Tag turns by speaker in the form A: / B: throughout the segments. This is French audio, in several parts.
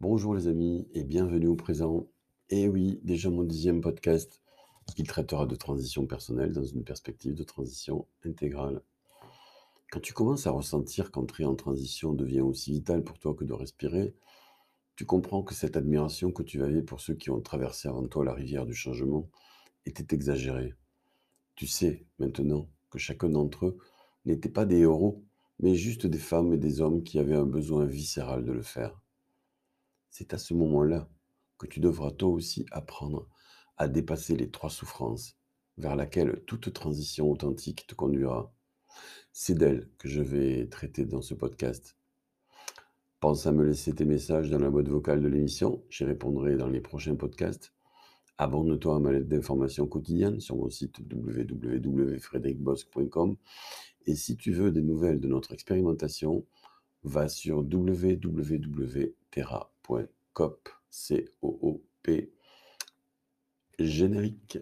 A: Bonjour les amis et bienvenue au présent. Et oui, déjà mon dixième podcast qui traitera de transition personnelle dans une perspective de transition intégrale. Quand tu commences à ressentir qu'entrer en transition devient aussi vital pour toi que de respirer, tu comprends que cette admiration que tu avais pour ceux qui ont traversé avant toi la rivière du changement était exagérée. Tu sais maintenant que chacun d'entre eux n'était pas des héros, mais juste des femmes et des hommes qui avaient un besoin viscéral de le faire. C'est à ce moment-là que tu devras toi aussi apprendre à dépasser les trois souffrances vers laquelle toute transition authentique te conduira. C'est d'elle que je vais traiter dans ce podcast. Pense à me laisser tes messages dans la boîte vocale de l'émission, j'y répondrai dans les prochains podcasts. Abonne-toi à ma lettre d'information quotidienne sur mon site www.frédéricbosque.com et si tu veux des nouvelles de notre expérimentation, va sur www.terra.coop. C-O-O-P. Générique.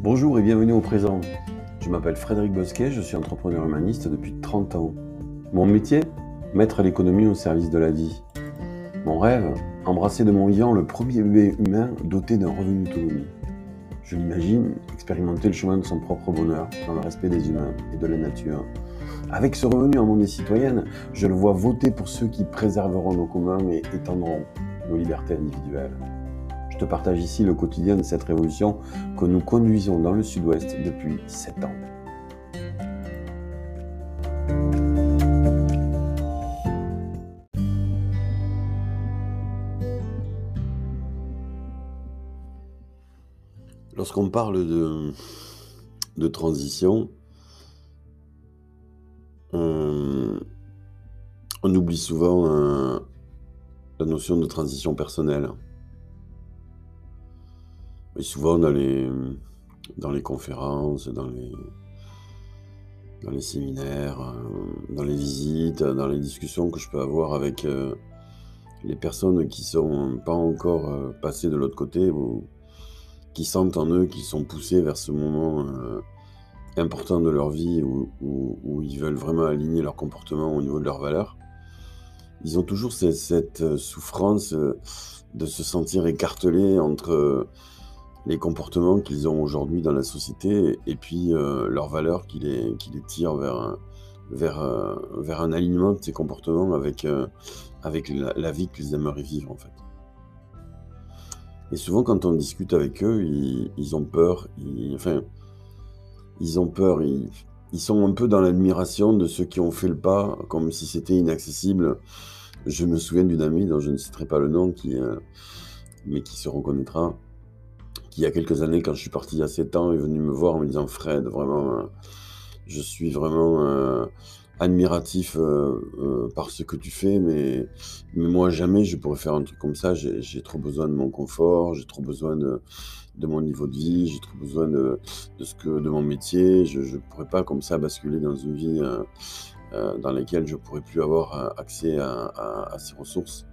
A: Bonjour et bienvenue au présent. Je m'appelle Frédéric Bosquet, je suis entrepreneur humaniste depuis 30 ans. Mon métier Mettre l'économie au service de la vie. Mon rêve Embrasser de mon vivant le premier bébé humain doté d'un revenu autonome. Je l'imagine expérimenter le chemin de son propre bonheur dans le respect des humains et de la nature. Avec ce revenu en monnaie citoyenne, je le vois voter pour ceux qui préserveront nos communs et étendront nos libertés individuelles. Je te partage ici le quotidien de cette révolution que nous conduisons dans le sud-ouest depuis sept ans. Lorsqu'on parle de, de transition, on, oublie souvent euh, la notion de transition personnelle. Et souvent dans les, dans les conférences, dans les, dans les séminaires, euh, dans les visites, dans les discussions que je peux avoir avec euh, les personnes qui sont pas encore passées de l'autre côté ou qui sentent en eux qu'ils sont poussés vers ce moment euh, important de leur vie où, ils veulent vraiment aligner leur comportement au niveau de leurs valeurs, ils ont toujours cette, euh, souffrance euh, de se sentir écartelés entre les comportements qu'ils ont aujourd'hui dans la société et puis leurs valeurs qui les, tirent vers, un alignement de ces comportements avec, avec la, la vie qu'ils aimeraient vivre en fait. Et souvent, quand on discute avec eux, ils, ont peur. enfin, ils ont peur. Ils, sont un peu dans l'admiration de ceux qui ont fait le pas, comme si c'était inaccessible. Je me souviens d'une amie dont je ne citerai pas le nom, euh, mais qui se reconnaîtra, qui il y a quelques années, quand je suis parti il y a 7 ans, est venu me voir en me disant Fred, vraiment, euh, je suis vraiment euh, admiratif euh, euh, par ce que tu fais, mais, mais moi jamais je pourrais faire un truc comme ça. J'ai trop besoin de mon confort, j'ai trop besoin de, mon niveau de vie, j'ai trop besoin de, de, ce que de mon métier. Je ne pourrais pas comme ça basculer dans une vie euh, dans laquelle je pourrais plus avoir accès à, à, ces ressources.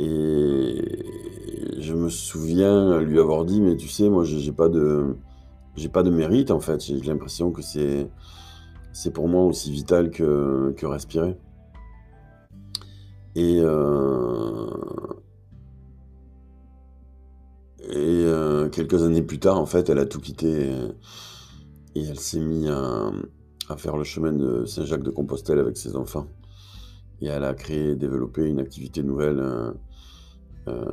A: Et je me souviens lui avoir dit, mais tu sais, moi j'ai pas de j'ai pas de mérite en fait. J'ai l'impression que c'est c'est pour moi aussi vital que, respirer. Et, euh, euh, quelques années plus tard, en fait, elle a tout quitté et, elle s'est mise à, à, faire le chemin de Saint-Jacques de Compostelle avec ses enfants. Et elle a créé et développé une activité nouvelle euh,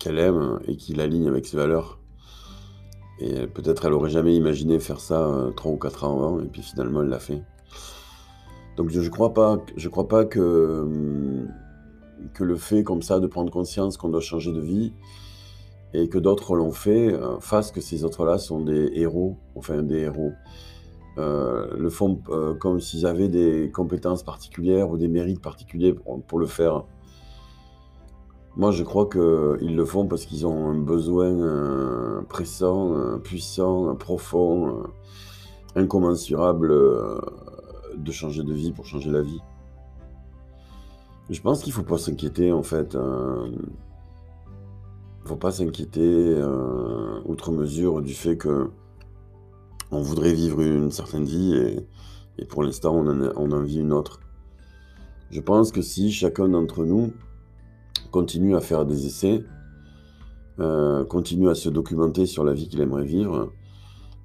A: qu'elle aime et qui l'aligne avec ses valeurs. Et peut-être elle aurait jamais imaginé faire ça euh, trois ou quatre ans avant, et puis finalement elle l'a fait. Donc je ne crois pas, je crois pas que, hum, que le fait comme ça de prendre conscience qu'on doit changer de vie et que d'autres l'ont fait euh, fasse que ces autres-là sont des héros, enfin des héros. Euh, le font comme s'ils avaient des compétences particulières ou des mérites particuliers pour le faire. Moi, je crois qu'ils le font parce qu'ils ont un besoin euh, pressant, euh, puissant, profond, euh, incommensurable de changer de vie pour changer la vie. Je pense qu'il ne faut pas s'inquiéter, en fait. Il ne faut pas s'inquiéter outre mesure du fait que on voudrait vivre une certaine vie et, pour l'instant on on en vit une autre. Je pense que si chacun d'entre nous continue à faire des essais, euh, continue à se documenter sur la vie qu'il aimerait vivre,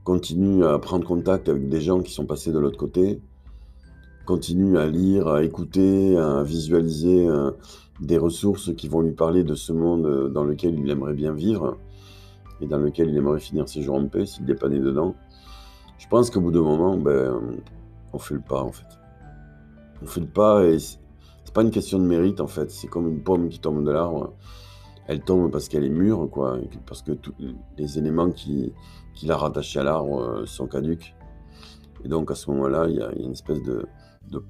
A: continue à prendre contact avec des gens qui sont passés de l'autre côté, continue à lire, à écouter, à visualiser euh, des ressources qui vont lui parler de ce monde dans lequel il aimerait bien vivre et dans lequel il aimerait finir ses jours en paix s'il n'est pas né dedans. Je pense qu'au bout d'un moment, ben, on fait le pas en fait. On fait le pas et pas une question de mérite en fait. C'est comme une pomme qui tombe de l'arbre. Elle tombe parce qu'elle est mûre, quoi, parce que tous les éléments qui, la rattachent à l'arbre euh, sont caduques. Et donc à ce moment-là, il y, a une espèce de,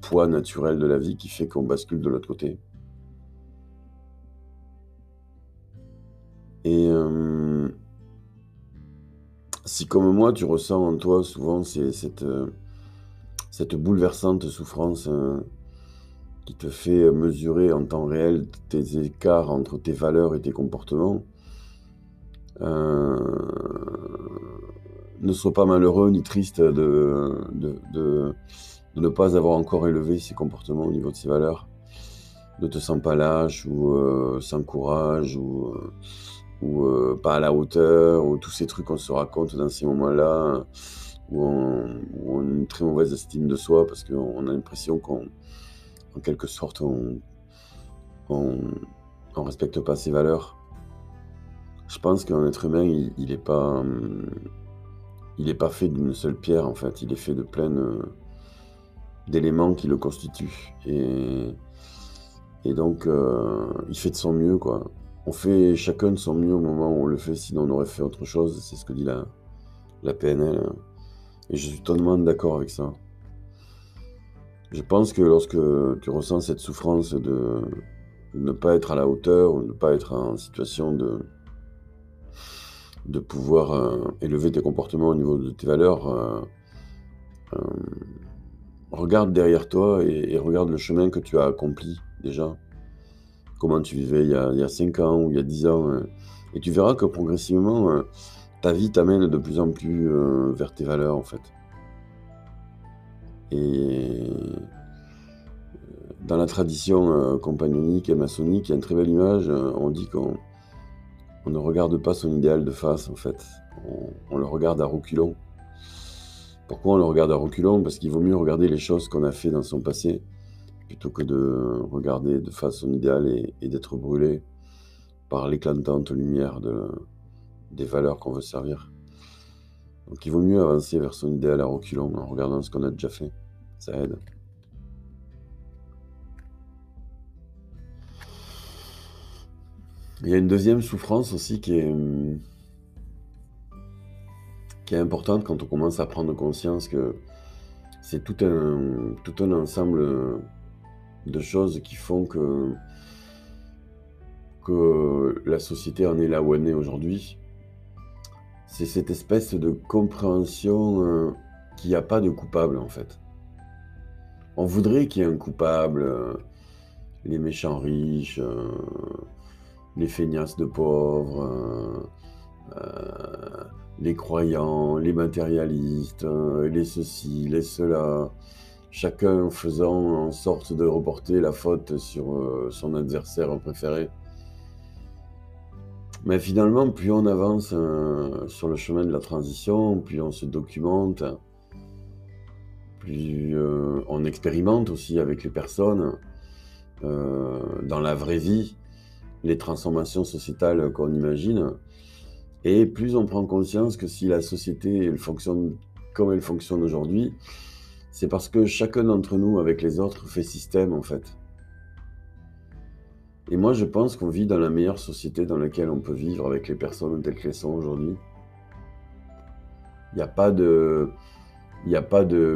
A: poids naturel de la vie qui fait qu'on bascule de l'autre côté. Et euh, si comme moi, tu ressens en toi souvent cette, euh, cette bouleversante souffrance qui te fait mesurer en temps réel tes écarts entre tes valeurs et tes comportements, ne sois pas malheureux ni triste de, ne pas avoir encore élevé ces comportements au niveau de ces valeurs. Ne te sens pas lâche ou sans courage ou euh, pas à la hauteur, ou tous ces trucs qu'on se raconte dans ces moments-là, où on, a une très mauvaise estime de soi parce qu'on a l'impression qu'en quelque sorte, on, on, respecte pas ses valeurs. Je pense qu'un être humain, il n'est pas, il est pas fait d'une seule pierre en fait. Il est fait de plein d'éléments qui le constituent. Et, et donc, euh, il fait de son mieux, quoi. On fait chacun de son mieux au moment où on le fait, sinon on aurait fait autre chose. C'est ce que dit la, la PNL. Et je suis totalement d'accord avec ça. Je pense que lorsque tu ressens cette souffrance de, ne pas être à la hauteur ou de ne pas être en situation de, de pouvoir euh, élever tes comportements au niveau de tes valeurs, euh, euh, regarde derrière toi et, regarde le chemin que tu as accompli déjà comment tu vivais il y a, 5 ans ou il y a 10 ans. Et tu verras que progressivement, ta vie t'amène de plus en plus vers tes valeurs en fait. Et euh, dans la tradition compagnonique et maçonnique, il y a une très belle image. on dit qu'on ne regarde pas son idéal de face en fait. On, le regarde à reculons. Pourquoi on le regarde à reculons? Parce qu'il vaut mieux regarder les choses qu'on a fait dans son passé plutôt que de regarder de façon idéale et, d'être brûlé par l'éclatante lumière de, des valeurs qu'on veut servir. Donc il vaut mieux avancer vers son idéal à reculons en regardant ce qu'on a déjà fait. Ça aide. Il y a une deuxième souffrance aussi qui est, qui est importante quand on commence à prendre conscience que c'est tout un, tout un ensemble de choses qui font que, que la société en est là où elle est aujourd'hui. C'est cette espèce de compréhension euh, qu'il n'y a pas de coupable en fait. On voudrait qu'il y ait un coupable, euh, les méchants riches, euh, les feignasses de pauvres, les croyants, les matérialistes, les ceci, les cela chacun faisant en sorte de reporter la faute sur son adversaire préféré. Mais finalement, plus on avance euh, sur le chemin de la transition, plus on se documente, plus euh, on expérimente aussi avec les personnes dans la vraie vie les transformations sociétales qu'on imagine. Et plus on prend conscience que si la société fonctionne comme elle fonctionne aujourd'hui, c'est parce que chacun d'entre nous, avec les autres, fait système, en fait. Et moi, je pense qu'on vit dans la meilleure société dans laquelle on peut vivre avec les personnes telles qu'elles sont aujourd'hui. Il n'y a pas de...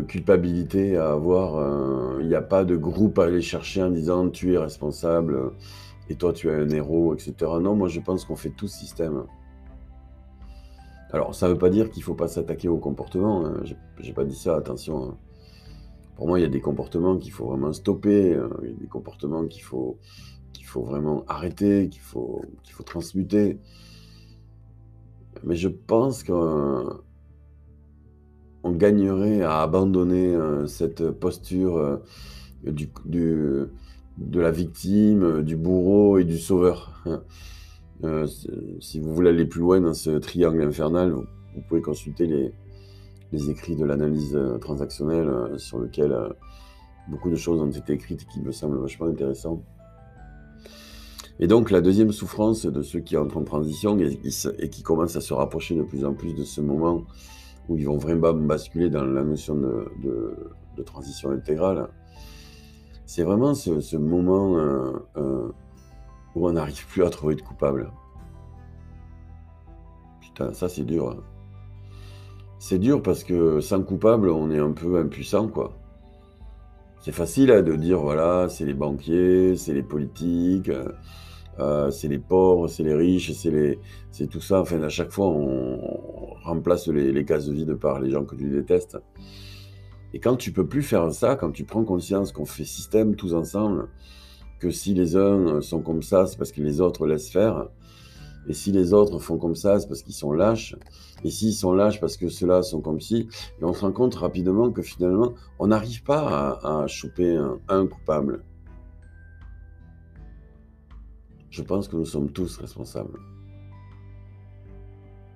A: Culpabilité à avoir, euh, il n'y a pas de groupe à aller chercher en disant tu es responsable et toi tu es un héros, etc. Non, moi je pense qu'on fait tout système. Alors ça ne veut pas dire qu'il ne faut pas s'attaquer au comportement, hein. j'ai pas dit ça, attention. Hein. Pour moi, il y a des comportements qu'il faut vraiment stopper, euh, il y a des comportements qu'il faut, faut vraiment arrêter, qu'il faut, transmuter. mais je pense qu'on gagnerait à abandonner cette posture du, de la victime, du bourreau et du sauveur. Euh, si vous voulez aller plus loin dans ce triangle infernal, vous, pouvez consulter les, écrits de l'analyse euh, transactionnelle euh, sur lequel beaucoup de choses ont été écrites qui me semblent vachement intéressantes. Et donc la deuxième souffrance de ceux qui entrent en transition et, qui commencent à se rapprocher de plus en plus de ce moment où ils vont vraiment basculer dans la notion de, transition intégrale, c'est vraiment ce, moment où on n'arrive plus à trouver de coupable. Putain, ça c'est dur. Hein. C'est dur parce que sans coupable, on est un peu impuissant, quoi. C'est facile hein, de dire, voilà, c'est les banquiers, c'est les politiques, euh, euh, c'est les pauvres, c'est les riches, c'est les, c'est tout ça. Enfin, à chaque fois, on, remplace les, cases vides par les gens que tu détestes. Et quand tu peux plus faire ça, quand tu prends conscience qu'on fait système tous ensemble, que si les uns sont comme ça, c'est parce que les autres laissent faire. Et si les autres font comme ça, c'est parce qu'ils sont lâches. Et s'ils sont lâches parce que ceux-là sont comme ci, et on se rend compte rapidement que finalement, on n'arrive pas à, choper un, coupable. Je pense que nous sommes tous responsables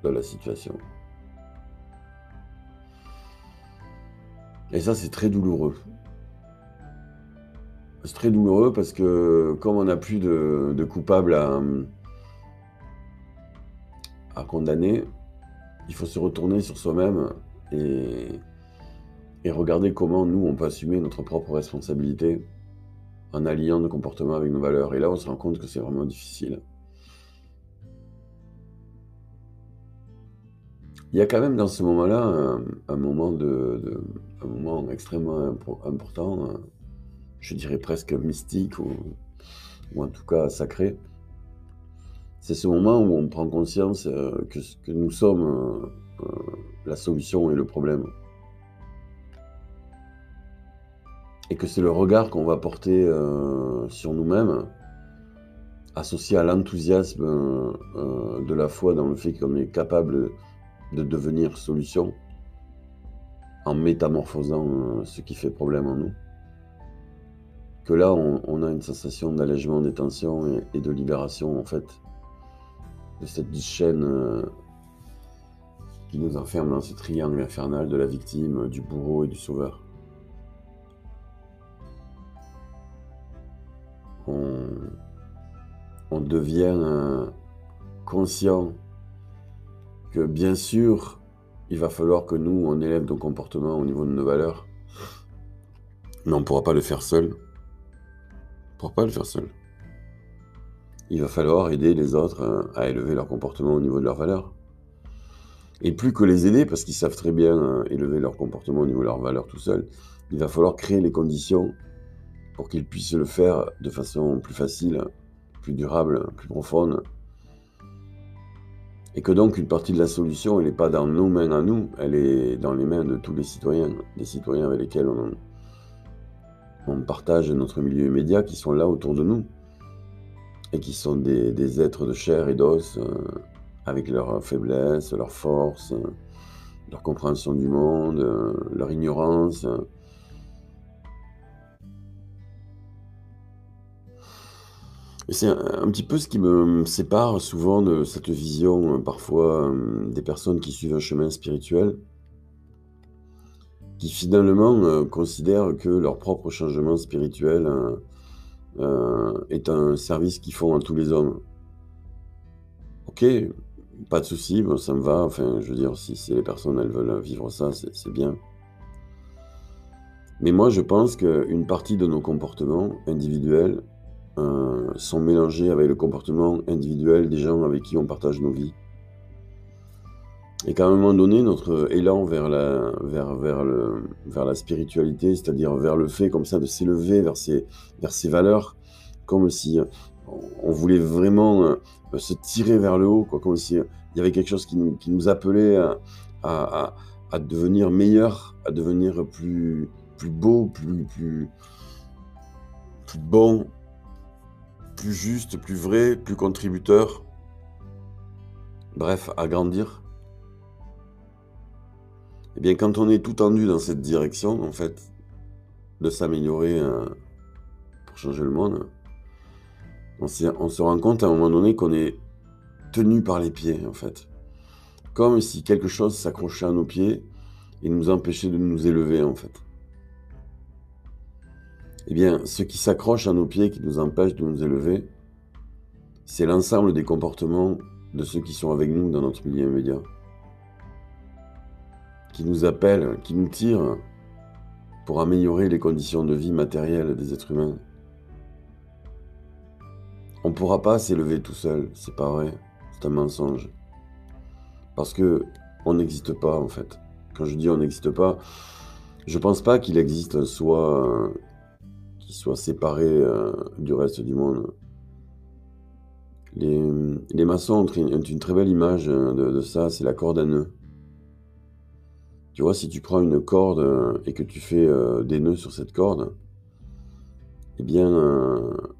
A: de la situation. Et ça, c'est très douloureux. C'est très douloureux parce que comme on n'a plus de, coupables à, condamner, il faut se retourner sur soi-même et, et regarder comment nous, on peut assumer notre propre responsabilité en alliant nos comportements avec nos valeurs. Et là, on se rend compte que c'est vraiment difficile. Il y a quand même dans ce moment-là un, moment, de, un moment extrêmement important je dirais presque mystique ou, en tout cas sacré. C'est ce moment où on prend conscience euh, que, que nous sommes euh, euh, la solution et le problème. Et que c'est le regard qu'on va porter sur nous-mêmes, associé à l'enthousiasme de la foi dans le fait qu'on est capable de devenir solution, en métamorphosant ce qui fait problème en nous que là, on, a une sensation d'allègement des tensions et, de libération, en fait, de cette chaîne euh, qui nous enferme dans ce triangle infernal de la victime, du bourreau et du sauveur. On, devient conscient que bien sûr, il va falloir que nous, on élève nos comportements au niveau de nos valeurs, mais on ne pourra pas le faire seul pas le faire seul. Il va falloir aider les autres euh, à élever leur comportement au niveau de leurs valeurs. Et plus que les aider, parce qu'ils savent très bien euh, élever leur comportement au niveau de leurs valeurs tout seuls, il va falloir créer les conditions pour qu'ils puissent le faire de façon plus facile, plus durable, plus profonde. Et que donc une partie de la solution, elle n'est pas dans nos mains à nous, elle est dans les mains de tous les citoyens, des citoyens avec lesquels on, partage notre milieu immédiat qui sont là autour de nous et qui sont des, êtres de chair et d'os euh, avec leurs faiblesses, leurs forces, euh, leur compréhension du monde, euh, leur ignorance. C'est un, petit peu ce qui me sépare souvent de cette vision parfois des personnes qui suivent un chemin spirituel qui finalement euh, considèrent que leur propre changement spirituel euh, euh, est un service qu'ils font à tous les hommes. Ok, pas de souci, bon, ça me va. Enfin, je veux dire, si, les personnes elles veulent vivre ça, c'est bien. Mais moi, je pense qu'une partie de nos comportements individuels sont mélangés avec le comportement individuel des gens avec qui on partage nos vies. Et qu'à un moment donné, notre élan vers la, vers, vers le, vers la spiritualité, c'est-à-dire vers le fait comme ça de s'élever vers ces, vers ces valeurs, comme si on voulait vraiment euh, se tirer vers le haut, quoi, comme si y avait quelque chose qui, qui nous appelait à, à, à, devenir meilleur, à devenir plus, plus beau, plus, plus, plus bon, plus juste, plus vrai, plus contributeur bref, à grandir. Eh bien, quand on est tout tendu dans cette direction, en fait, de s'améliorer euh, pour changer le monde, on, on, se rend compte à un moment donné qu'on est tenu par les pieds, en fait. Comme si quelque chose s'accrochait à nos pieds et nous empêchait de nous élever, en fait. Eh bien, ce qui s'accroche à nos pieds, qui nous empêche de nous élever, c'est l'ensemble des comportements de ceux qui sont avec nous dans notre milieu immédiat, qui nous appellent, qui nous tirent pour améliorer les conditions de vie matérielles des êtres humains. On ne pourra pas s'élever tout seul, c'est pas vrai, c'est un mensonge. Parce que on n'existe pas en fait. Quand je dis on n'existe pas, je pense pas qu'il existe soit soit séparé euh, du reste du monde. Les, maçons ont une, très belle image euh, de, ça, c'est la corde à nœuds. Tu vois, si tu prends une corde euh, et que tu fais des nœuds sur cette corde, eh bien,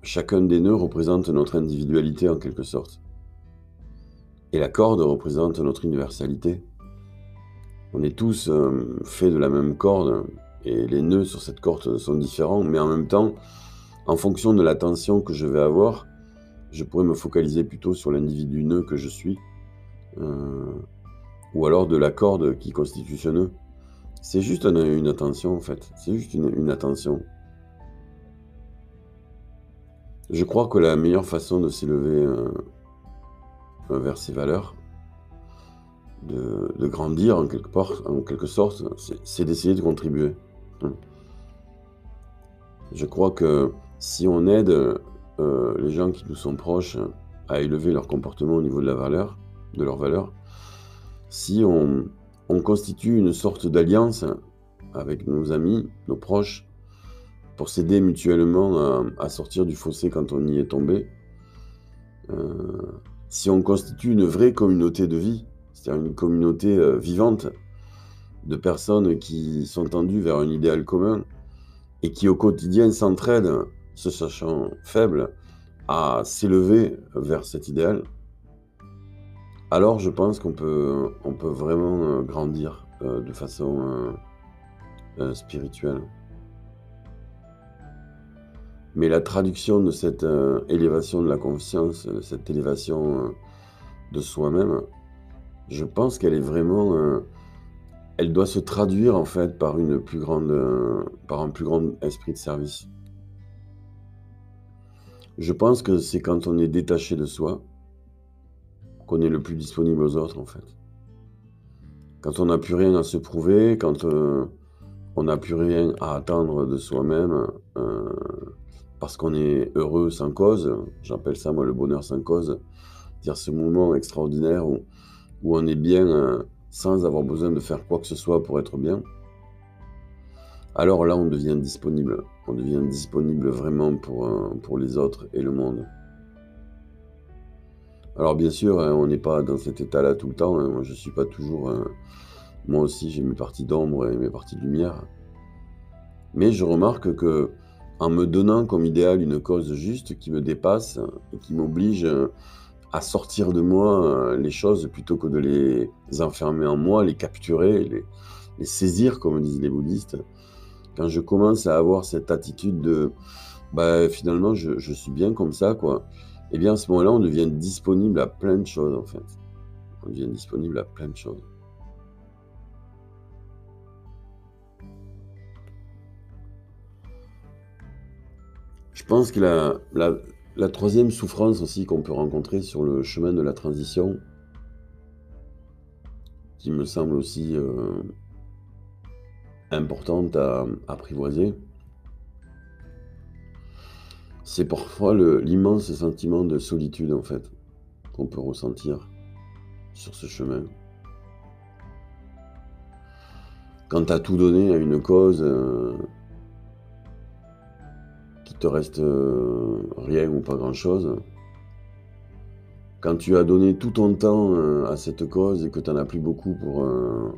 A: chacun des nœuds représente notre individualité en quelque sorte. Et la corde représente notre universalité. On est tous faits de la même corde, et les nœuds sur cette corde sont différents, mais en même temps, en fonction de l'attention que je vais avoir, je pourrais me focaliser plutôt sur l'individu nœud que je suis, euh, ou alors de la corde qui constitue ce nœud. C'est juste une, attention en fait, c'est juste une, attention. Je crois que la meilleure façon de s'élever euh, vers ces valeurs, de, grandir en quelque sorte, c'est d'essayer de contribuer. Je crois que si on aide euh, les gens qui nous sont proches à élever leur comportement au niveau de la valeur, de leur valeur, si on, constitue une sorte d'alliance avec nos amis, nos proches, pour s'aider mutuellement à, sortir du fossé quand on y est tombé, euh, si on constitue une vraie communauté de vie, c'est-à-dire une communauté euh, vivante, de personnes qui sont tendues vers un idéal commun et qui au quotidien s'entraident, se sachant faibles, à s'élever vers cet idéal, alors je pense qu'on peut, on peut vraiment euh, grandir euh, de façon euh, spirituelle. Mais la traduction de cette élévation de la conscience, cette élévation de soi-même, je pense qu'elle est vraiment elle doit se traduire en fait par une plus grande, euh, par un plus grand esprit de service. Je pense que c'est quand on est détaché de soi qu'on est le plus disponible aux autres en fait. Quand on n'a plus rien à se prouver, quand euh, on n'a plus rien à attendre de soi-même, euh, parce qu'on est heureux sans cause, j'appelle ça moi le bonheur sans cause, dire ce moment extraordinaire où, où on est bien sans avoir besoin de faire quoi que ce soit pour être bien, alors là on devient disponible. On devient disponible vraiment pour, euh, pour les autres et le monde. Alors bien sûr, hein, on n'est pas dans cet état-là tout le temps. Hein. Moi, je suis pas toujours. Euh, moi aussi, j'ai mes parties d'ombre et mes parties de lumière. Mais je remarque que en me donnant comme idéal une cause juste qui me dépasse et qui m'oblige à sortir de moi euh, les choses plutôt que de les enfermer en moi, les capturer, les, saisir, comme disent les bouddhistes. Quand je commence à avoir cette attitude de bah, finalement, je, suis bien comme ça, quoi, et eh bien à ce moment-là, on devient disponible à plein de choses, en fait. On devient disponible à plein de choses. Je pense que la, la, la troisième souffrance aussi qu'on peut rencontrer sur le chemin de la transition, qui me semble aussi euh, importante à apprivoiser, c'est parfois l'immense sentiment de solitude en fait qu'on peut ressentir sur ce chemin. Quand tu as tout donné à une cause, euh, te reste euh, rien ou pas grand-chose, quand tu as donné tout ton temps euh, à cette cause et que tu n'en as plus beaucoup pour, euh,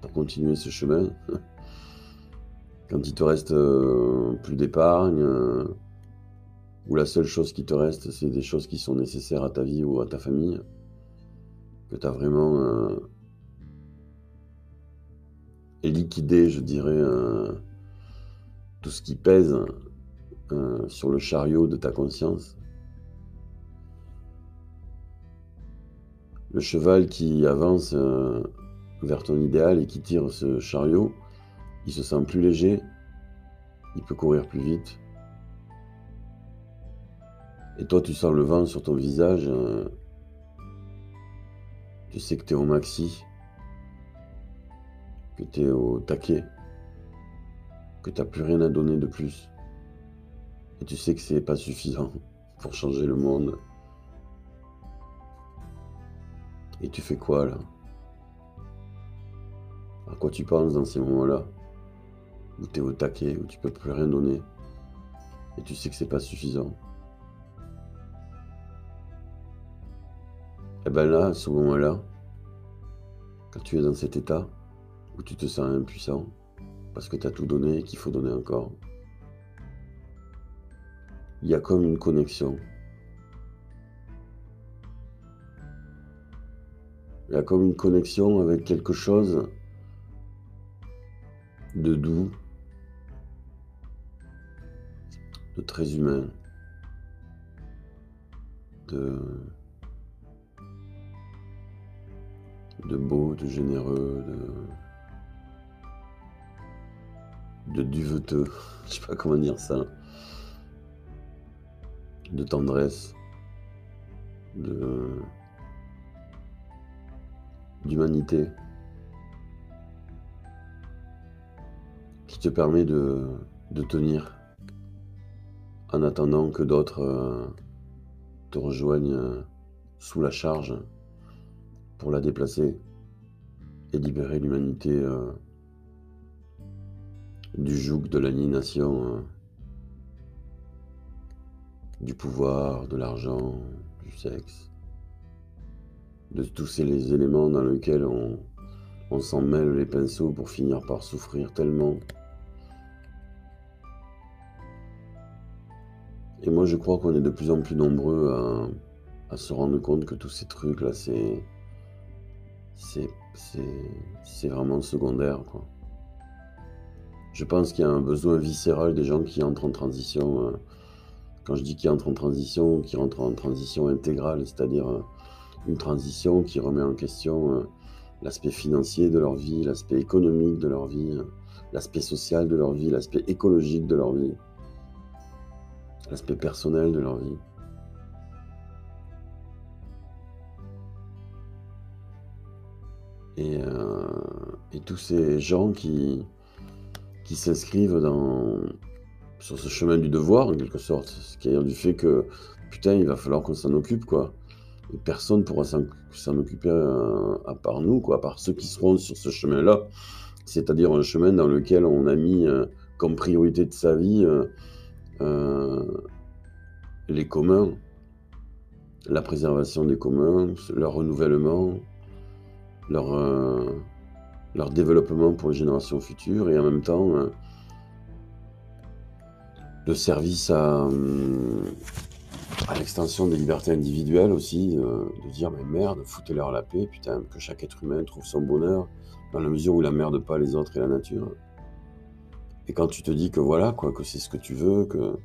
A: pour continuer ce chemin, quand il te reste plus d'épargne, ou la seule chose qui te reste, c'est des choses qui sont nécessaires à ta vie ou à ta famille, que tu as vraiment liquidé, je dirais, tout ce qui pèse euh, sur le chariot de ta conscience. Le cheval qui avance vers ton idéal et qui tire ce chariot, il se sent plus léger, il peut courir plus vite. Et toi, tu sens le vent sur ton visage. Euh, tu sais que tu es au maxi, que tu es au taquet, que tu n'as plus rien à donner de plus. Et tu sais que c'est pas suffisant pour changer le monde. Et tu fais quoi là? À quoi tu penses dans ces moments-là? Où tu es au taquet, où tu peux plus rien donner. Et tu sais que c'est pas suffisant. Et eh ben là, à ce moment-là, quand tu es dans cet état où tu te sens impuissant, parce que tu as tout donné et qu'il faut donner encore, il y a comme une connexion. Il y a comme une connexion avec quelque chose de doux, de très humain, de beau, de généreux, de, de duveteux, je sais pas comment dire ça, de tendresse, d'humanité, qui te permet de, de tenir en attendant que d'autres euh, te rejoignent sous la charge pour la déplacer et libérer l'humanité euh, du joug de l'aliénation, euh, du pouvoir, de l'argent, du sexe, de tous ces éléments dans lesquels on, s'en mêle les pinceaux pour finir par souffrir tellement. Et moi je crois qu'on est de plus en plus nombreux à, se rendre compte que tous ces trucs là, c'est c'est vraiment secondaire. Je pense qu'il y a un besoin viscéral des gens qui entrent en transition. Euh, quand je dis qu'ils entrent en transition, qui rentrent en transition intégrale, c'est-à-dire euh, une transition qui remet en question euh, l'aspect financier de leur vie, l'aspect économique de leur vie, l'aspect social de leur vie, l'aspect écologique de leur vie, l'aspect personnel de leur vie. Euh, et, tous ces gens qui, qui s'inscrivent dans, sur ce chemin du devoir, en quelque sorte, ce qui est du fait que, putain, il va falloir qu'on s'en occupe, quoi. Et personne ne pourra s'en occuper euh, à, part nous, quoi, à part ceux qui seront sur ce chemin-là. C'est-à-dire un chemin dans lequel on a mis euh, comme priorité de sa vie les communs, la préservation des communs, leur renouvellement, leur, euh, leur développement pour les générations futures et en même temps euh, le service à, euh, à l'extension des libertés individuelles aussi, de dire mais merde, foutez-leur la paix, putain, que chaque être humain trouve son bonheur dans la mesure où il merde pas les autres et la nature. Et quand tu te dis que voilà, quoi, que c'est ce que tu veux, que,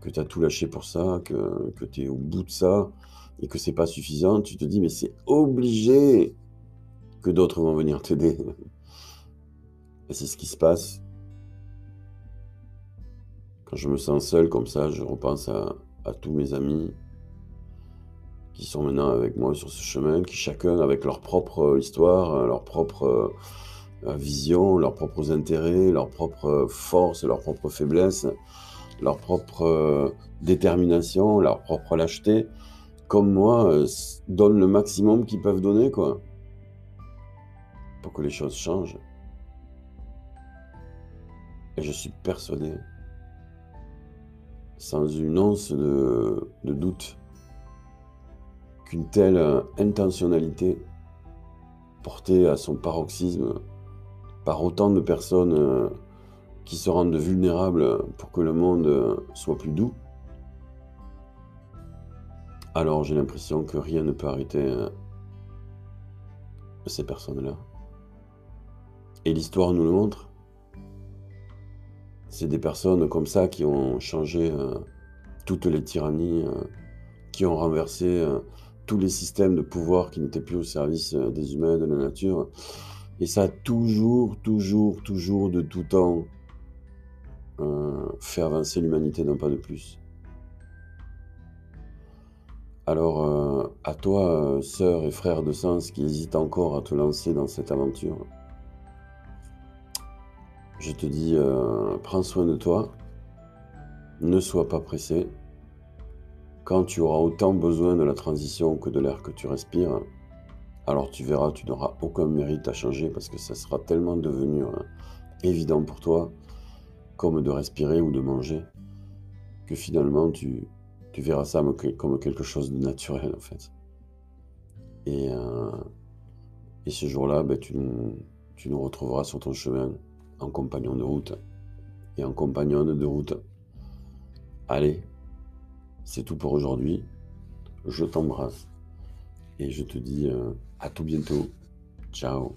A: que tu as tout lâché pour ça, que, que tu es au bout de ça, et que c'est pas suffisant, tu te dis mais c'est obligé que d'autres vont venir t'aider. Et c'est ce qui se passe. Quand je me sens seul comme ça, je repense à, tous mes amis qui sont maintenant avec moi sur ce chemin, qui chacun avec leur propre histoire, leur propre euh, vision, leurs propres intérêts, leurs propres forces, leurs propres faiblesses, leur propre euh, détermination, leur propre lâcheté, comme moi, euh, donnent le maximum qu'ils peuvent donner, quoi pour que les choses changent. Et je suis persuadé, sans une once de, doute, qu'une telle intentionnalité portée à son paroxysme par autant de personnes euh, qui se rendent vulnérables pour que le monde soit plus doux, alors j'ai l'impression que rien ne peut arrêter ces personnes-là. Et l'histoire nous le montre. C'est des personnes comme ça qui ont changé euh, toutes les tyrannies, euh, qui ont renversé euh, tous les systèmes de pouvoir qui n'étaient plus au service des humains, de la nature. Et ça a toujours, toujours, toujours, de tout temps, fait avancer l'humanité d'un pas de plus. Alors, à toi, sœur et frère de sens qui hésitent encore à te lancer dans cette aventure, je te dis, euh, prends soin de toi, ne sois pas pressé. Quand tu auras autant besoin de la transition que de l'air que tu respires, alors tu verras, tu n'auras aucun mérite à changer parce que ça sera tellement devenu euh, évident pour toi, comme de respirer ou de manger, que finalement tu, verras ça comme quelque chose de naturel en fait. Et, euh, et ce jour-là, ben, tu, tu nous retrouveras sur ton chemin en compagnon de route et en compagnonne de route. Allez, c'est tout pour aujourd'hui. Je t'embrasse et je te dis euh, à tout bientôt. Ciao